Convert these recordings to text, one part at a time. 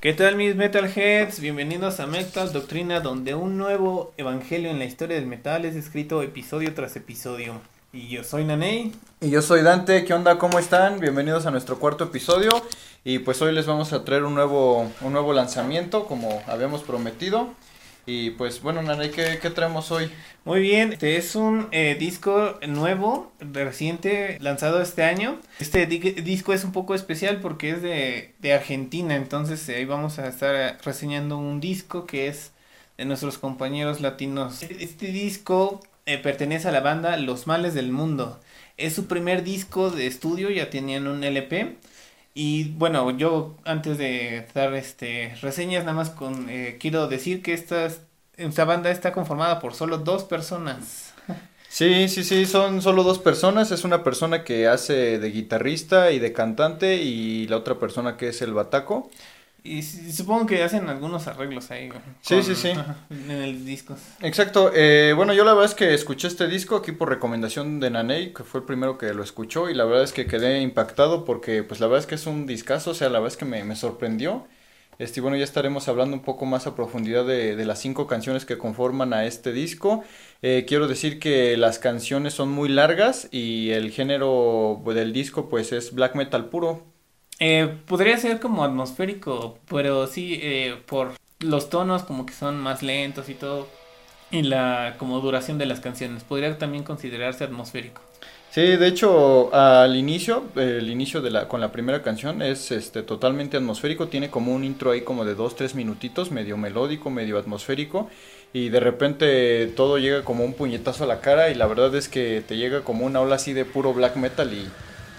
¿Qué tal mis metalheads? Bienvenidos a Metal Doctrina, donde un nuevo evangelio en la historia del metal es escrito episodio tras episodio. Y yo soy Naney. Y yo soy Dante, ¿qué onda? ¿Cómo están? Bienvenidos a nuestro cuarto episodio. Y pues hoy les vamos a traer un nuevo, un nuevo lanzamiento, como habíamos prometido. Y pues bueno, Naney, ¿qué, qué traemos hoy? Muy bien, este es un eh, disco nuevo, reciente, lanzado este año. Este di- disco es un poco especial porque es de, de Argentina, entonces ahí vamos a estar eh, reseñando un disco que es de nuestros compañeros latinos. Este disco eh, pertenece a la banda Los Males del Mundo. Es su primer disco de estudio, ya tenían un LP. Y bueno, yo antes de dar este reseñas, nada más con eh, quiero decir que esta, esta banda está conformada por solo dos personas. Sí, sí, sí, son solo dos personas. Es una persona que hace de guitarrista y de cantante y la otra persona que es el bataco. Y supongo que hacen algunos arreglos ahí. Sí, sí, sí. ajá, en el disco. Exacto. eh, bueno, yo la verdad es que escuché este disco aquí por recomendación de Naney, que fue el primero que lo escuchó y la verdad es que quedé impactado porque pues la verdad es que es un discazo, o sea, la verdad es que me, me sorprendió. Este, bueno, ya estaremos hablando un poco más a profundidad de, de las cinco canciones que conforman a este disco. Eh, quiero decir que las canciones son muy largas y el género del disco pues es black metal puro. Eh, podría ser como atmosférico, pero sí, eh, por los tonos como que son más lentos y todo. Y la como duración de las canciones. Podría también considerarse atmosférico. Sí, de hecho, al inicio, el inicio de la, con la primera canción es este totalmente atmosférico, tiene como un intro ahí como de dos, tres minutitos, medio melódico, medio atmosférico, y de repente todo llega como un puñetazo a la cara, y la verdad es que te llega como una ola así de puro black metal, y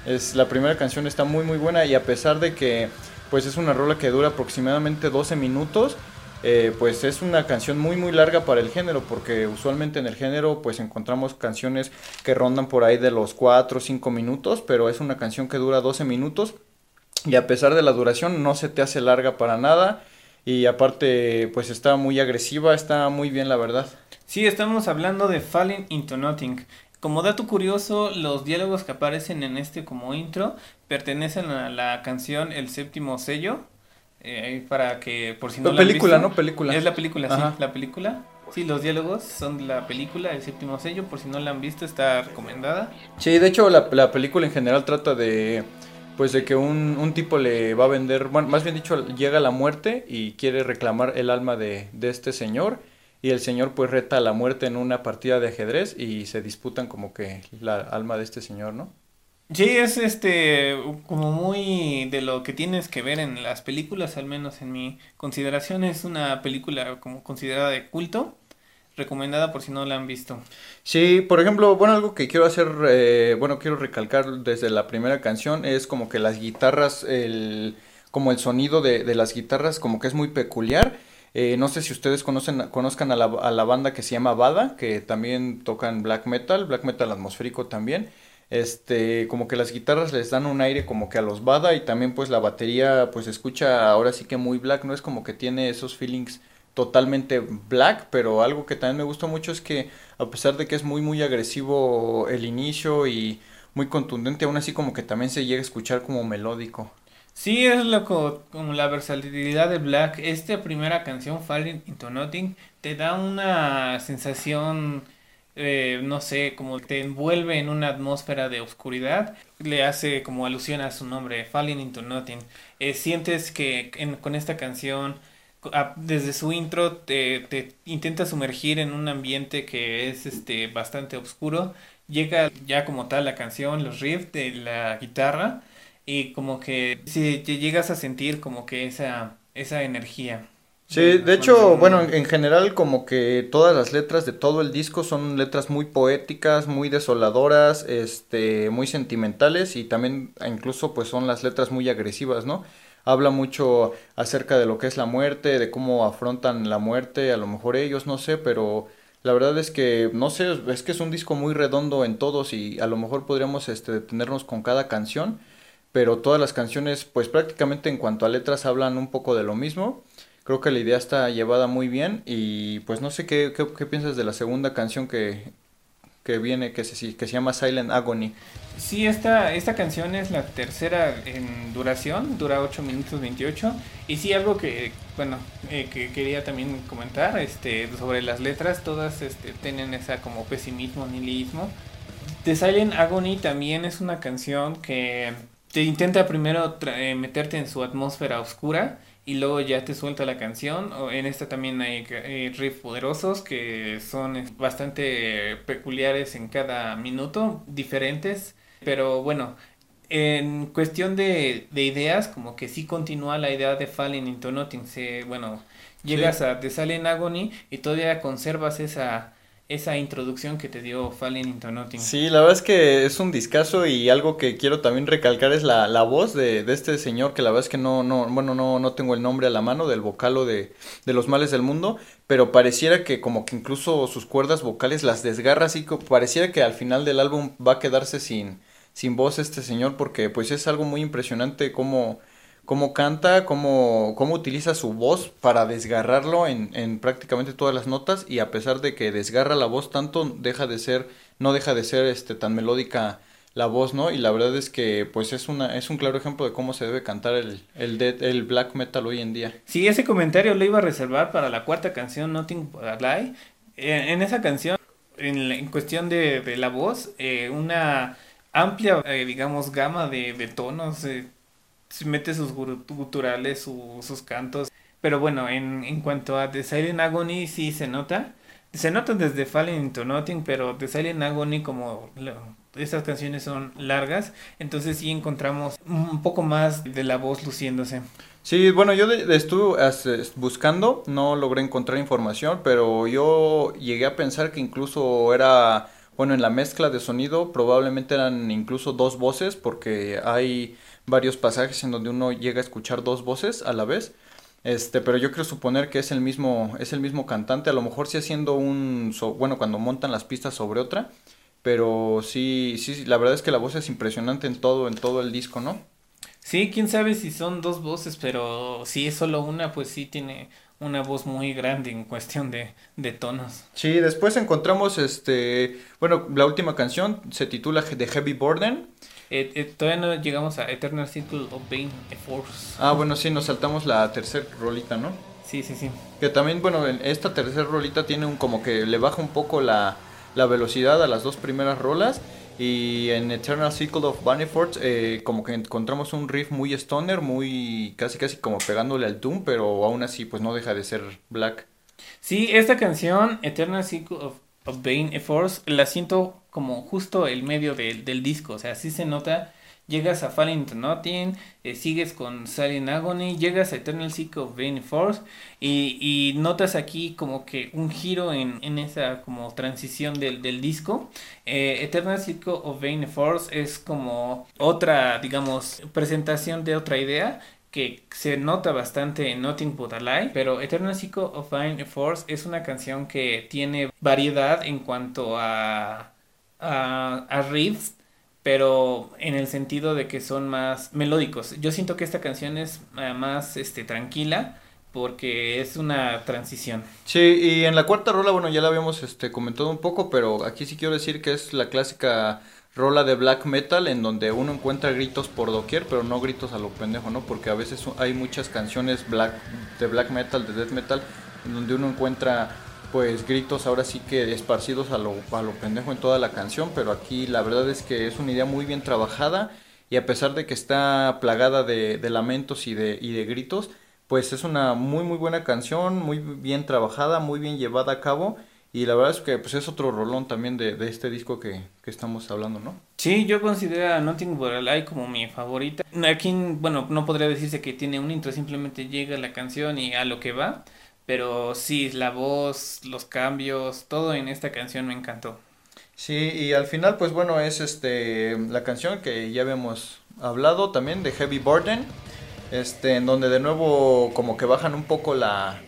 es la primera canción está muy muy buena, y a pesar de que pues es una rola que dura aproximadamente 12 minutos, eh, pues es una canción muy muy larga para el género porque usualmente en el género pues encontramos canciones que rondan por ahí de los 4 o 5 minutos pero es una canción que dura 12 minutos y a pesar de la duración no se te hace larga para nada y aparte pues está muy agresiva está muy bien la verdad Sí, estamos hablando de Falling into Nothing. Como dato curioso, los diálogos que aparecen en este como intro pertenecen a la canción El séptimo sello. eh, para que, por si no la han película visto. no película Es la película, Ajá. sí, la película. Sí, los diálogos son de la película, El séptimo sello. Por si no la han visto, está recomendada. Sí, de hecho la, la película en general trata de pues de que un, un tipo le va a vender, bueno, más bien dicho, llega la muerte y quiere reclamar el alma de, de este señor y el señor pues reta a la muerte en una partida de ajedrez y se disputan como que la alma de este señor, ¿no? Sí, es este como muy de lo que tienes que ver en las películas, al menos en mi consideración, es una película como considerada de culto, recomendada por si no la han visto. Sí, por ejemplo, bueno, algo que quiero hacer, eh, bueno, quiero recalcar desde la primera canción es como que las guitarras, el, como el sonido de, de las guitarras como que es muy peculiar. Eh, no sé si ustedes conocen, conozcan a la, a la banda que se llama Bada, que también tocan black metal, black metal atmosférico también. Este, como que las guitarras les dan un aire como que a los Bada y también pues la batería pues escucha ahora sí que muy black, no es como que tiene esos feelings totalmente black, pero algo que también me gustó mucho es que a pesar de que es muy muy agresivo el inicio y muy contundente, aún así como que también se llega a escuchar como melódico. Sí, es lo co- como la versatilidad de Black. Esta primera canción, Falling into Nothing, te da una sensación, eh, no sé, como te envuelve en una atmósfera de oscuridad. Le hace como alusión a su nombre, Falling into Nothing. Eh, sientes que en- con esta canción, desde su intro, te, te intenta sumergir en un ambiente que es este bastante oscuro. Llega ya como tal la canción, los riffs de la guitarra y como que si te llegas a sentir como que esa esa energía. Sí, de hecho, bueno, en en general como que todas las letras de todo el disco son letras muy poéticas, muy desoladoras, este, muy sentimentales y también incluso pues son las letras muy agresivas, ¿no? habla mucho acerca de lo que es la muerte, de cómo afrontan la muerte, a lo mejor ellos, no sé, pero la verdad es que, no sé, es que es un disco muy redondo en todos y a lo mejor podríamos este, detenernos con cada canción, pero todas las canciones, pues prácticamente en cuanto a letras hablan un poco de lo mismo. Creo que la idea está llevada muy bien y pues no sé qué, qué, qué piensas de la segunda canción que, que viene, que se, que se llama Silent Agony. Sí, esta, esta canción es la tercera en duración, dura 8 minutos 28. Y sí, algo que, bueno, eh, que quería también comentar este, sobre las letras, todas este, tienen esa como pesimismo, nihilismo. The Silent Agony también es una canción que te intenta primero eh, meterte en su atmósfera oscura y luego ya te suelta la canción. En esta también hay riffs poderosos que son bastante peculiares en cada minuto, diferentes. Pero bueno, en cuestión de, de ideas, como que sí continúa la idea de Falling into Nothing. Se, bueno, llegas a The Silent Agony y todavía conservas esa esa introducción que te dio Falling into Nothing. Sí, la verdad es que es un discazo y algo que quiero también recalcar es la, la voz de, de, este señor que la verdad es que no, no, bueno, no, no tengo el nombre a la mano del vocalo de, de Los Males del Mundo, pero pareciera que como que incluso sus cuerdas vocales las desgarra así, pareciera que al final del álbum va a quedarse sin, sin voz este señor porque pues es algo muy impresionante como cómo canta, cómo, cómo utiliza su voz para desgarrarlo en, en, prácticamente todas las notas y a pesar de que desgarra la voz tanto, deja de ser, no deja de ser este tan melódica la voz, ¿no? Y la verdad es que pues es una es un claro ejemplo de cómo se debe cantar el el, black metal hoy en día. Sí, ese comentario lo iba a reservar para la cuarta canción Nothing But a Lie. En, esa canción en, en cuestión de, de, la voz, eh, una amplia eh, digamos gama de, de tonos eh, mete sus guturales, sus cantos. Pero bueno, en, en cuanto a The Silent Agony, sí se nota. Se nota desde Falling into Nothing, pero The Silent Agony, como estas canciones son largas, entonces sí encontramos un poco más de la voz luciéndose. Sí, bueno, yo de, de estuve buscando, no logré encontrar información, pero yo llegué a pensar que incluso era, bueno, en la mezcla de sonido probablemente eran incluso dos voces, porque hay varios pasajes en donde uno llega a escuchar dos voces a la vez. Este, pero yo creo suponer que es el mismo, es el mismo cantante, a lo mejor sí haciendo un, so, bueno, cuando montan las pistas sobre otra, pero sí, sí, la verdad es que la voz es impresionante en todo, en todo el disco, ¿no? Sí, quién sabe si son dos voces, pero si es solo una, pues sí tiene una voz muy grande en cuestión de, de tonos. Sí, después encontramos este, bueno, la última canción se titula The Heavy Burden. Eh, eh, todavía no llegamos a Eternal Circle of Pain Force. Ah, bueno, sí, nos saltamos la tercera rolita, ¿no? Sí, sí, sí. Que también, bueno, esta tercera rolita tiene un como que le baja un poco la, la velocidad a las dos primeras rolas. Y en Eternal Circle of Bannerford eh, como que encontramos un riff muy stoner, muy casi casi como pegándole al Doom, pero aún así pues no deja de ser black. Sí, esta canción, Eternal Circle of, of Bane Force, la siento como justo el medio de, del disco, o sea, sí se nota, llegas a Falling into Nothing, eh, sigues con Silent Agony, llegas a Eternal Cycle of Bane Force y, y, notas aquí como que un giro en, en esa como transición del, del disco. Eh, Eternal Cycle of Bane Force es como otra, digamos, presentación de otra idea que se nota bastante en Nothing But a Lie, pero Eternal Cycle of Bane Force es una canción que tiene variedad en cuanto a a, a riffs, pero en el sentido de que son más melódicos. Yo siento que esta canción es uh, más este, tranquila porque es una transición. Sí, y en la cuarta rola, bueno, ya la habíamos este, comentado un poco, pero aquí sí quiero decir que es la clásica rola de black metal en donde uno encuentra gritos por doquier, pero no gritos a lo pendejo, ¿no? Porque a veces hay muchas canciones de black metal, de death metal, en donde uno encuentra pues gritos ahora sí que esparcidos a lo, a lo pendejo en toda la canción, pero aquí la verdad es que es una idea muy bien trabajada y a pesar de que está plagada de, de lamentos y de, y de gritos, pues es una muy muy buena canción, muy bien trabajada, muy bien llevada a cabo y la verdad es que pues es otro rolón también de, de este disco que, que, estamos hablando, ¿no? Sí, yo considero a Nothing But a Lie como mi favorita. Aquí, bueno, no podría decirse que tiene un intro, simplemente llega la canción y a lo que va. Pero sí, la voz, los cambios, todo en esta canción me encantó. Sí, y al final, pues bueno, es este la canción que ya habíamos hablado también de Heavy Burden. este, en donde de nuevo como que bajan un poco la,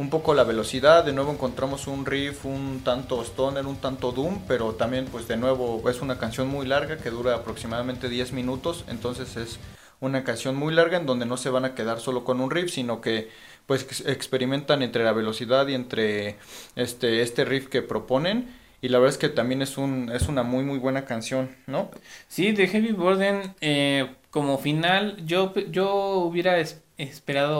un poco la velocidad, de nuevo encontramos un riff un tanto stoner, un tanto doom, pero también pues de nuevo es una canción muy larga que dura aproximadamente 10 minutos, entonces es una canción muy larga en donde no se van a quedar solo con un riff, sino que pues experimentan entre la velocidad y entre este, este riff que proponen. Y la verdad es que también es, un, es una muy muy buena canción, ¿no? Sí, de Heavy Burden eh, como final yo, yo hubiera esperado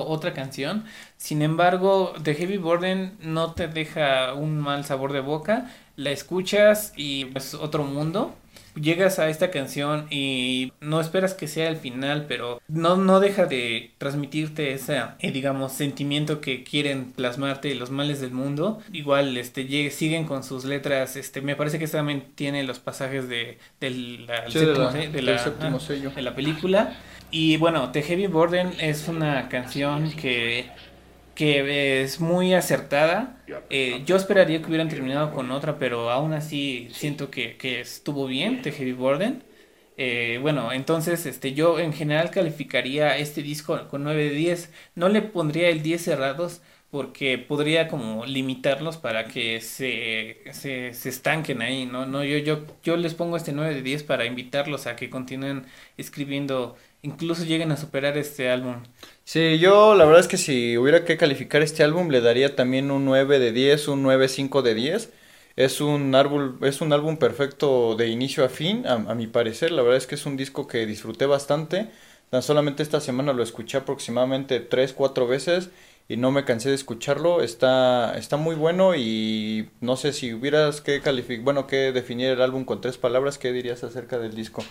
otra canción. Sin embargo, The Heavy Burden no te deja un mal sabor de boca. La escuchas y es otro mundo llegas a esta canción y no esperas que sea el final, pero no, no deja de transmitirte ese, eh, digamos, sentimiento que quieren plasmarte los males del mundo. Igual, este, siguen con sus letras, este, me parece que también tiene los pasajes de, del séptimo, sello de la película. Y bueno, The Heavy Burden es una canción que que es muy acertada. Eh, yo esperaría que hubieran terminado con otra, pero aún así siento que, que estuvo bien, The Heavy Burden. Eh, bueno, entonces este, yo en general calificaría este disco con 9 de 10. No le pondría el 10 cerrados porque podría como limitarlos para que se, se, se, estanquen ahí, ¿no? no yo, yo, yo les pongo este 9 de 10 para invitarlos a que continúen escribiendo, incluso lleguen a superar este álbum. Sí, yo la verdad es que si hubiera que calificar este álbum le daría también un 9 de 10, un 9.5 de 10. Es un, álbum, es un álbum perfecto de inicio a fin, a, mi parecer. La verdad es que es un disco que disfruté bastante. Tan solamente esta semana lo escuché aproximadamente 3, 4 veces y no me cansé de escucharlo. Está, está muy bueno y no sé si hubieras que calificar, bueno, que definir el álbum con tres palabras, ¿qué dirías acerca del disco?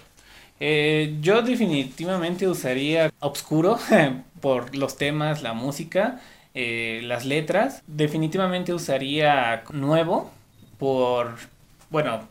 Eh, yo definitivamente usaría Obscuro por los temas, la música, eh, las letras. Definitivamente usaría Nuevo por, bueno,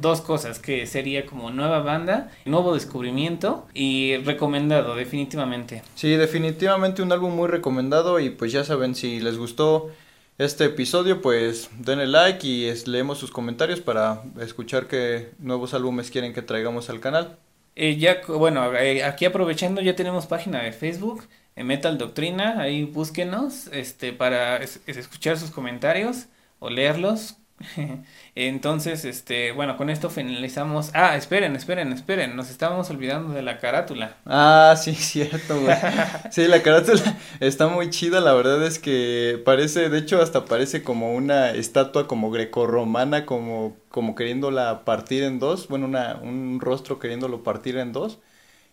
dos cosas que sería como nueva banda, nuevo descubrimiento y recomendado definitivamente. Sí, definitivamente un álbum muy recomendado y pues ya saben si les gustó este episodio pues denle like y leemos sus comentarios para escuchar qué nuevos álbumes quieren que traigamos al canal. Eh, ya, bueno, eh, aquí aprovechando, ya tenemos página de Facebook, eh, Metal Doctrina, ahí búsquenos, este, para escuchar sus comentarios o leerlos, Entonces, este, bueno, con esto finalizamos. Ah, esperen, esperen, esperen, nos estábamos olvidando de la carátula. Ah, sí, cierto. Sí, la carátula está muy chida, la verdad es que parece, de hecho, hasta parece como una estatua como grecorromana, como, como queriéndola partir en dos, bueno, una, un rostro queriéndolo partir en dos.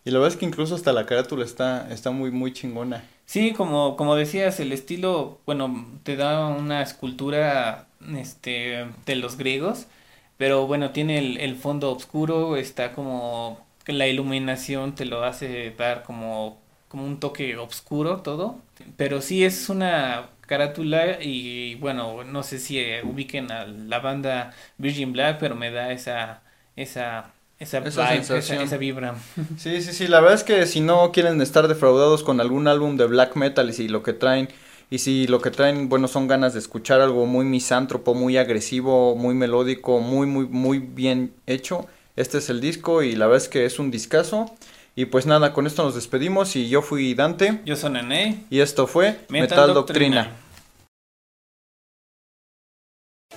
Y la verdad es que incluso hasta la carátula está, está muy, muy chingona. Sí, como, como decías, el estilo, bueno, te da una escultura este, de los griegos, pero bueno, tiene el, el fondo oscuro, está como la iluminación te lo hace dar como, como un toque oscuro todo, pero sí es una carátula y bueno, no sé si ubiquen a la banda Virgin Black, pero me da esa, esa esa, esa, vibra. Sí, sí, sí, la verdad es que si no quieren estar defraudados con algún álbum de black metal y si lo que traen y si lo que traen, bueno, son ganas de escuchar algo muy misántropo, muy agresivo, muy melódico, muy, muy, muy bien hecho, este es el disco y la verdad es que es un discazo. Y pues nada, con esto nos despedimos y yo fui Dante. Yo soy Nene. Y esto fue Metal, Doctrina.